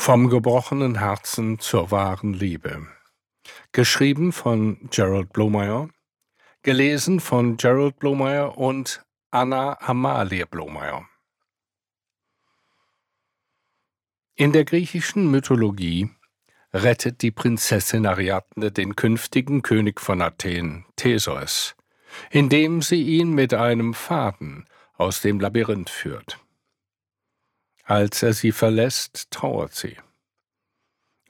Vom gebrochenen Herzen zur wahren Liebe. Geschrieben von Gerald Blomeyer, gelesen von Gerald Blomeyer und Anna Amalie Blomeyer. In der griechischen Mythologie rettet die Prinzessin Ariadne den künftigen König von Athen, Theseus, indem sie ihn mit einem Faden aus dem Labyrinth führt. Als er sie verlässt, trauert sie.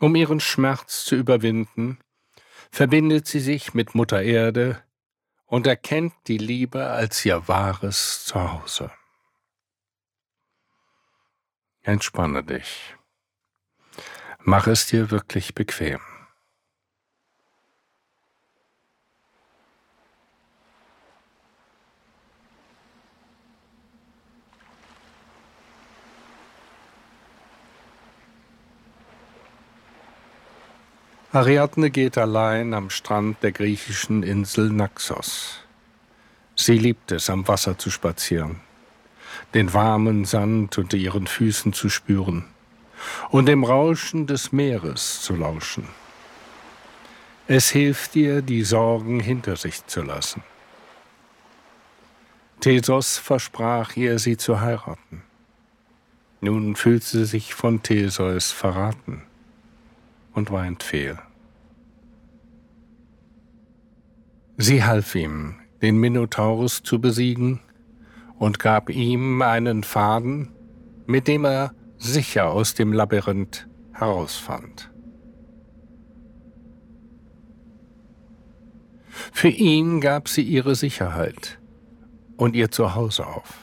Um ihren Schmerz zu überwinden, verbindet sie sich mit Mutter Erde und erkennt die Liebe als ihr wahres Zuhause. Entspanne dich. Mach es dir wirklich bequem. Ariadne geht allein am Strand der griechischen Insel Naxos. Sie liebt es, am Wasser zu spazieren, den warmen Sand unter ihren Füßen zu spüren und dem Rauschen des Meeres zu lauschen. Es hilft ihr, die Sorgen hinter sich zu lassen. Thesos versprach ihr, sie zu heiraten. Nun fühlt sie sich von Theseus verraten und weint fehl. Sie half ihm, den Minotaurus zu besiegen und gab ihm einen Faden, mit dem er sicher aus dem Labyrinth herausfand. Für ihn gab sie ihre Sicherheit und ihr Zuhause auf.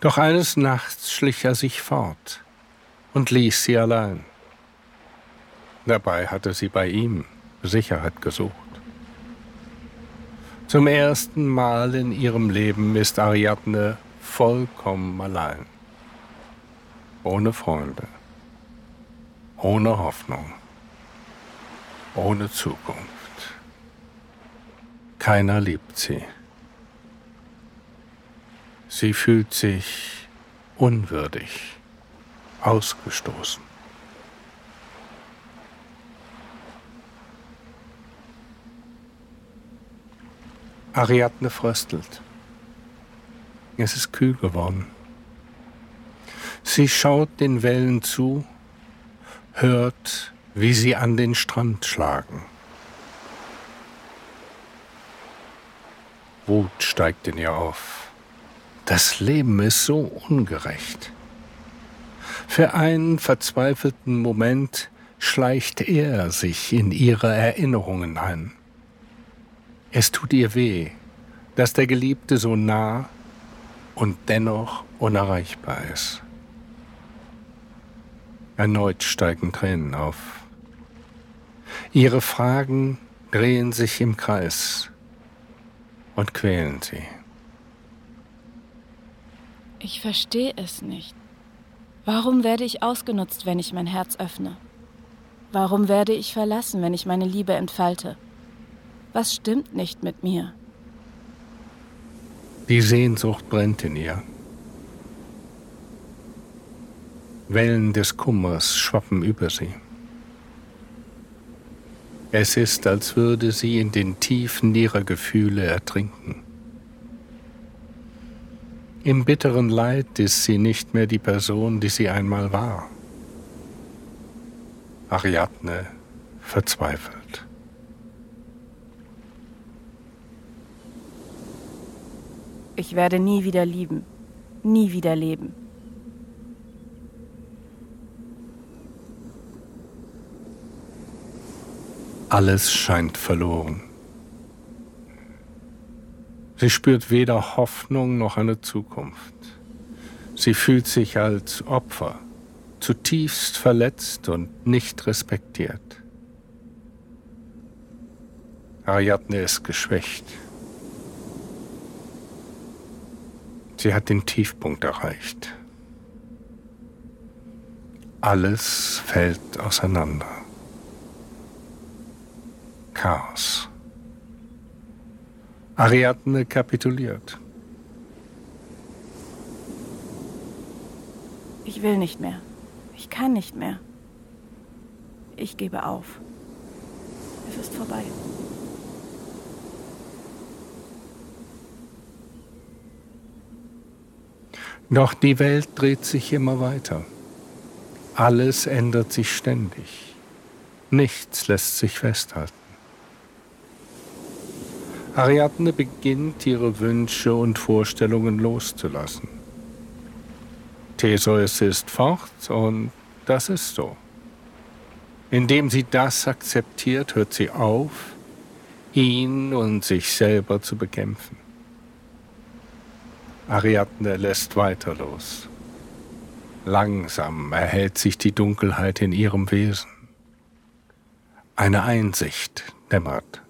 Doch eines Nachts schlich er sich fort und ließ sie allein. Dabei hatte sie bei ihm Sicherheit gesucht. Zum ersten Mal in ihrem Leben ist Ariadne vollkommen allein. Ohne Freunde, ohne Hoffnung, ohne Zukunft. Keiner liebt sie. Sie fühlt sich unwürdig, ausgestoßen. Ariadne fröstelt. Es ist kühl geworden. Sie schaut den Wellen zu, hört, wie sie an den Strand schlagen. Wut steigt in ihr auf. Das Leben ist so ungerecht. Für einen verzweifelten Moment schleicht er sich in ihre Erinnerungen ein. Es tut ihr weh, dass der Geliebte so nah und dennoch unerreichbar ist. Erneut steigen Tränen auf. Ihre Fragen drehen sich im Kreis und quälen sie. Ich verstehe es nicht. Warum werde ich ausgenutzt, wenn ich mein Herz öffne? Warum werde ich verlassen, wenn ich meine Liebe entfalte? Was stimmt nicht mit mir? Die Sehnsucht brennt in ihr. Wellen des Kummers schwappen über sie. Es ist, als würde sie in den Tiefen ihrer Gefühle ertrinken. Im bitteren Leid ist sie nicht mehr die Person, die sie einmal war. Ariadne verzweifelt. Ich werde nie wieder lieben, nie wieder leben. Alles scheint verloren. Sie spürt weder Hoffnung noch eine Zukunft. Sie fühlt sich als Opfer, zutiefst verletzt und nicht respektiert. Ariadne ist geschwächt. Sie hat den Tiefpunkt erreicht. Alles fällt auseinander. Chaos. Ariadne kapituliert. Ich will nicht mehr. Ich kann nicht mehr. Ich gebe auf. Es ist vorbei. Doch die Welt dreht sich immer weiter. Alles ändert sich ständig. Nichts lässt sich festhalten. Ariadne beginnt ihre Wünsche und Vorstellungen loszulassen. Theseus ist fort und das ist so. Indem sie das akzeptiert, hört sie auf, ihn und sich selber zu bekämpfen. Ariadne lässt weiter los. Langsam erhält sich die Dunkelheit in ihrem Wesen. Eine Einsicht dämmert.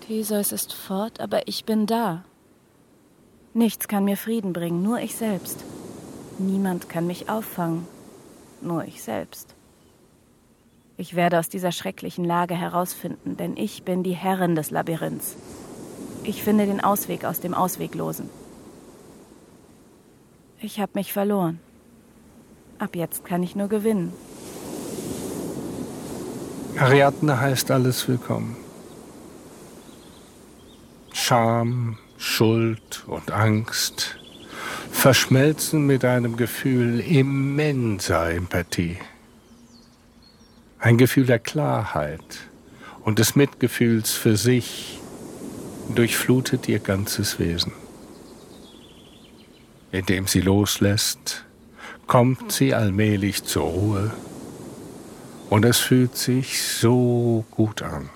Theseus ist fort, aber ich bin da. Nichts kann mir Frieden bringen, nur ich selbst. Niemand kann mich auffangen, nur ich selbst. Ich werde aus dieser schrecklichen Lage herausfinden, denn ich bin die Herrin des Labyrinths. Ich finde den Ausweg aus dem Ausweglosen. Ich habe mich verloren. Ab jetzt kann ich nur gewinnen. Ariadne heißt alles willkommen. Scham, Schuld und Angst verschmelzen mit einem Gefühl immenser Empathie. Ein Gefühl der Klarheit und des Mitgefühls für sich durchflutet ihr ganzes Wesen. Indem sie loslässt, kommt sie allmählich zur Ruhe und es fühlt sich so gut an.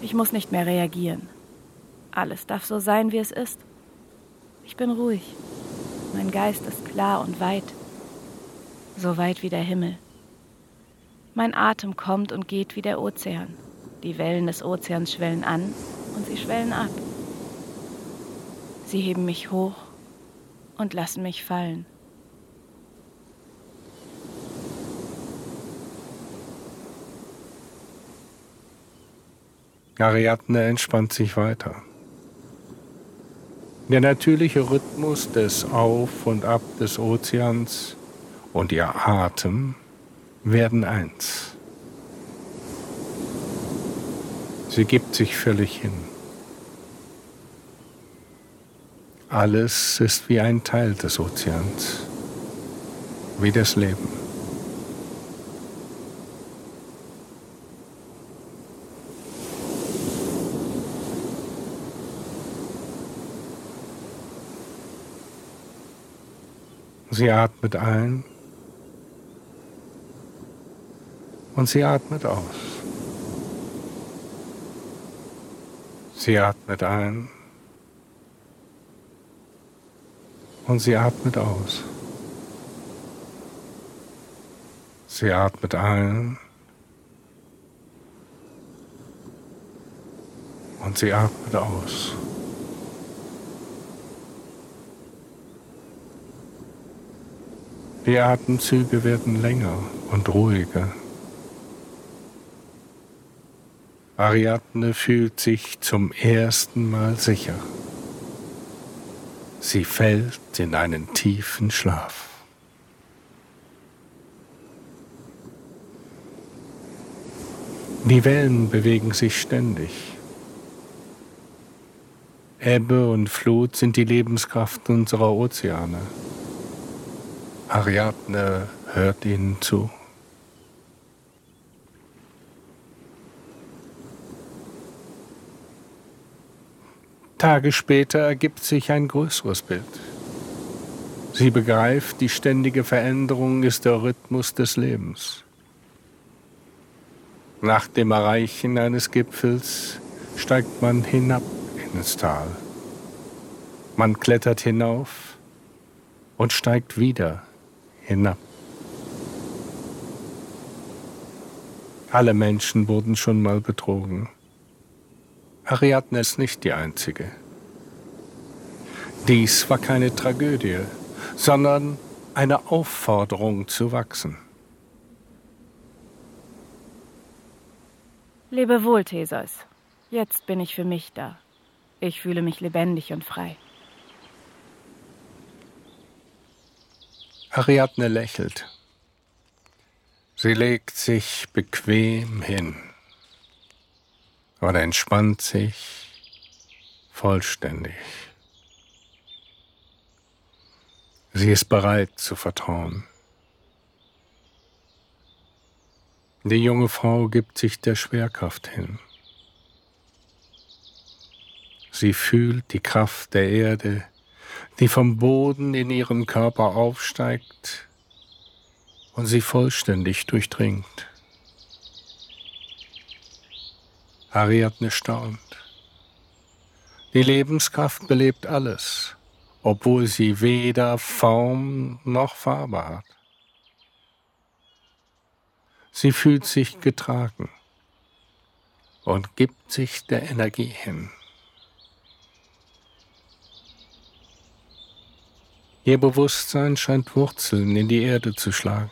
Ich muss nicht mehr reagieren. Alles darf so sein, wie es ist. Ich bin ruhig. Mein Geist ist klar und weit, so weit wie der Himmel. Mein Atem kommt und geht wie der Ozean. Die Wellen des Ozeans schwellen an und sie schwellen ab. Sie heben mich hoch und lassen mich fallen. Ariadne entspannt sich weiter. Der natürliche Rhythmus des Auf und Ab des Ozeans und ihr Atem werden eins. Sie gibt sich völlig hin. Alles ist wie ein Teil des Ozeans, wie das Leben. Sie atmet ein und sie atmet aus. Sie atmet ein und sie atmet aus. Sie atmet ein und sie atmet aus. Die Atemzüge werden länger und ruhiger. Ariadne fühlt sich zum ersten Mal sicher. Sie fällt in einen tiefen Schlaf. Die Wellen bewegen sich ständig. Ebbe und Flut sind die Lebenskraft unserer Ozeane. Ariadne hört ihnen zu. Tage später ergibt sich ein größeres Bild. Sie begreift, die ständige Veränderung ist der Rhythmus des Lebens. Nach dem Erreichen eines Gipfels steigt man hinab ins Tal. Man klettert hinauf und steigt wieder hinab. Alle Menschen wurden schon mal betrogen. Ariadne ist nicht die einzige. Dies war keine Tragödie, sondern eine Aufforderung zu wachsen. Lebe wohl, Theseus. Jetzt bin ich für mich da. Ich fühle mich lebendig und frei. Ariadne lächelt. Sie legt sich bequem hin und entspannt sich vollständig. Sie ist bereit zu vertrauen. Die junge Frau gibt sich der Schwerkraft hin. Sie fühlt die Kraft der Erde, die vom Boden in ihren Körper aufsteigt und sie vollständig durchdringt. Ariadne staunt. Die Lebenskraft belebt alles, obwohl sie weder Form noch Farbe hat. Sie fühlt sich getragen und gibt sich der Energie hin. Ihr Bewusstsein scheint Wurzeln in die Erde zu schlagen.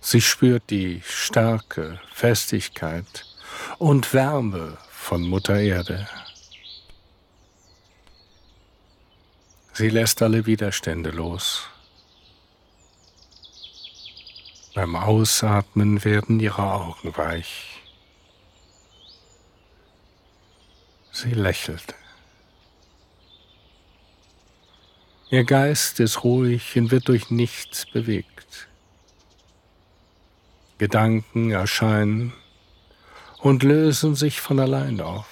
Sie spürt die Stärke, Festigkeit und Wärme von Mutter Erde. Sie lässt alle Widerstände los. Beim Ausatmen werden ihre Augen weich. Sie lächelt. Ihr Geist ist ruhig und wird durch nichts bewegt. Gedanken erscheinen und lösen sich von allein auf.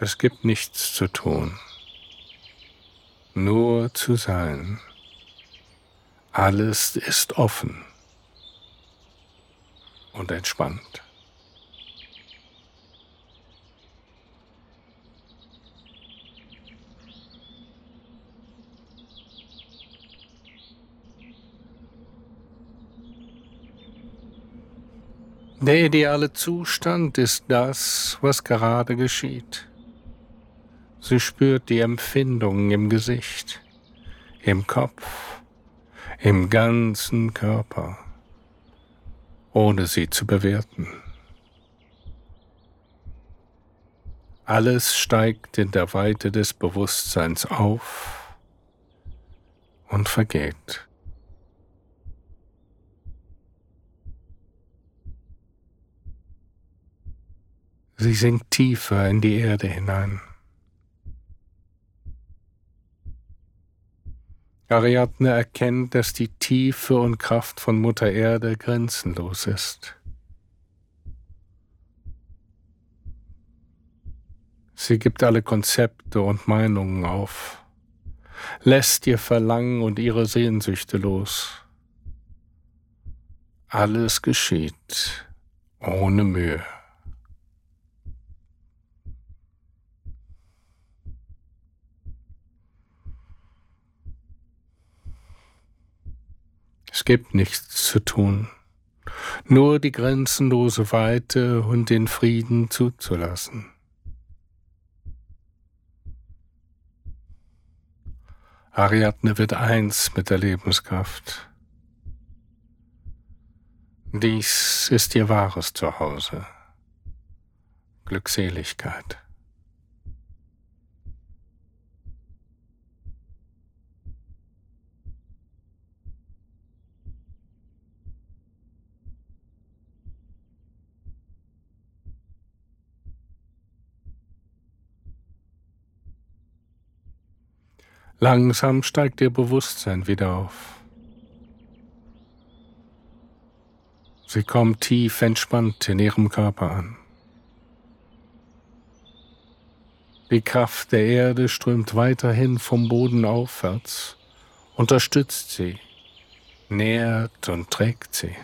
Es gibt nichts zu tun, nur zu sein. Alles ist offen und entspannt. Der ideale Zustand ist das, was gerade geschieht. Sie spürt die Empfindungen im Gesicht, im Kopf, im ganzen Körper, ohne sie zu bewerten. Alles steigt in der Weite des Bewusstseins auf und vergeht. Sie sinkt tiefer in die Erde hinein. Ariadne erkennt, dass die Tiefe und Kraft von Mutter Erde grenzenlos ist. Sie gibt alle Konzepte und Meinungen auf, lässt ihr Verlangen und ihre Sehnsüchte los. Alles geschieht ohne Mühe. Es gibt nichts zu tun, nur die grenzenlose Weite und den Frieden zuzulassen. Ariadne wird eins mit der Lebenskraft. Dies ist ihr wahres Zuhause. Glückseligkeit. Langsam steigt ihr Bewusstsein wieder auf. Sie kommt tief entspannt in ihrem Körper an. Die Kraft der Erde strömt weiterhin vom Boden aufwärts, unterstützt sie, nährt und trägt sie.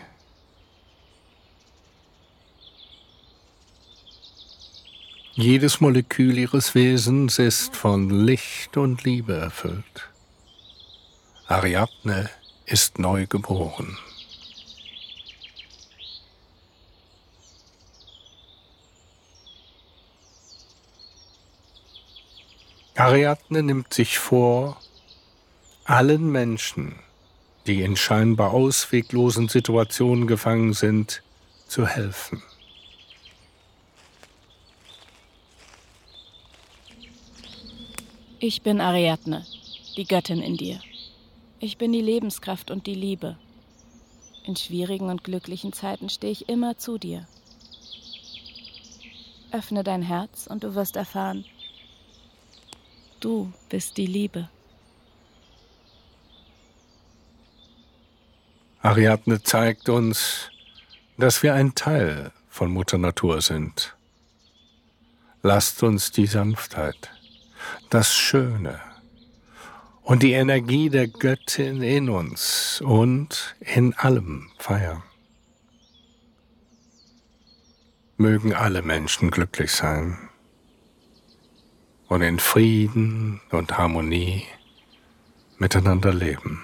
Jedes Molekül ihres Wesens ist von Licht und Liebe erfüllt. Ariadne ist neu geboren. Ariadne nimmt sich vor, allen Menschen, die in scheinbar ausweglosen Situationen gefangen sind, zu helfen. Ich bin Ariadne, die Göttin in dir. Ich bin die Lebenskraft und die Liebe. In schwierigen und glücklichen Zeiten stehe ich immer zu dir. Öffne dein Herz und du wirst erfahren, du bist die Liebe. Ariadne zeigt uns, dass wir ein Teil von Mutter Natur sind. Lasst uns die Sanftheit, das Schöne und die Energie der Göttin in uns und in allem feiern. Mögen alle Menschen glücklich sein und in Frieden und Harmonie miteinander leben.